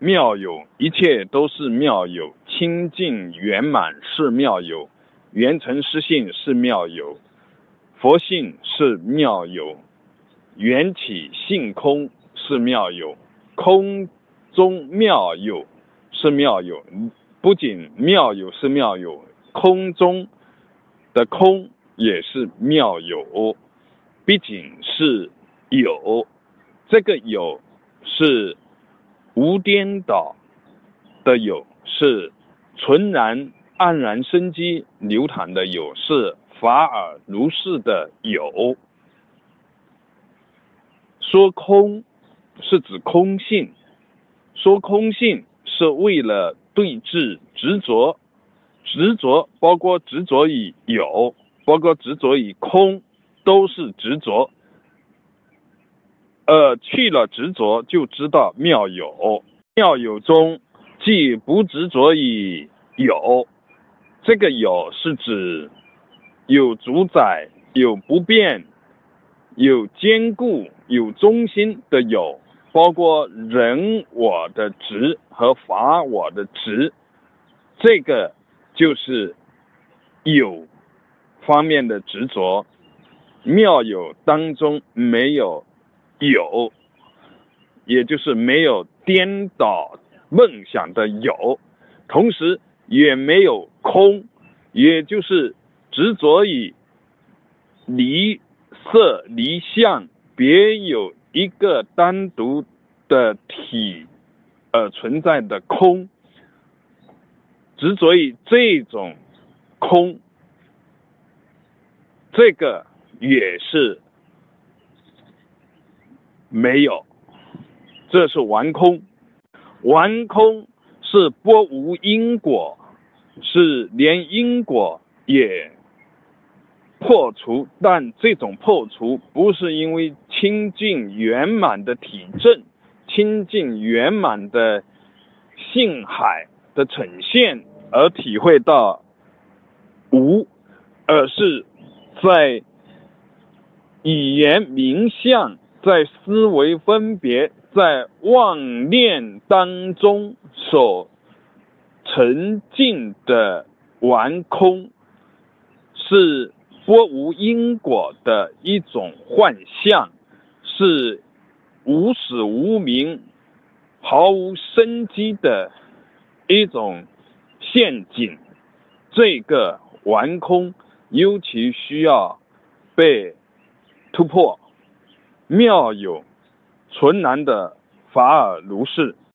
妙有，一切都是妙有，清净圆满是妙有，圆成实性是妙有，佛性是妙有，缘起性空是妙有，空中妙有是妙有，不仅妙有是妙有，空中的空也是妙有，毕竟是有，这个有是。无颠倒的有是纯然黯然生机流淌的有是法尔如是的有。说空是指空性，说空性是为了对治执着，执着包括执着于有，包括执着于空，都是执着。呃，去了执着，就知道妙有。妙有中，既不执着于有，这个有是指有主宰、有不变、有坚固、有中心的有，包括人我的执和法我的执，这个就是有方面的执着。妙有当中没有。有，也就是没有颠倒梦想的有，同时也没有空，也就是执着于离色离相，别有一个单独的体而存在的空，执着于这种空，这个也是。没有，这是完空。完空是不无因果，是连因果也破除。但这种破除不是因为清净圆满的体证、清净圆满的性海的呈现而体会到无，而是在语言名相。在思维分别、在妄念当中所沉浸的玩空，是波无因果的一种幻象，是无始无明、毫无生机的一种陷阱。这个玩空尤其需要被突破。妙有纯然的法尔卢氏。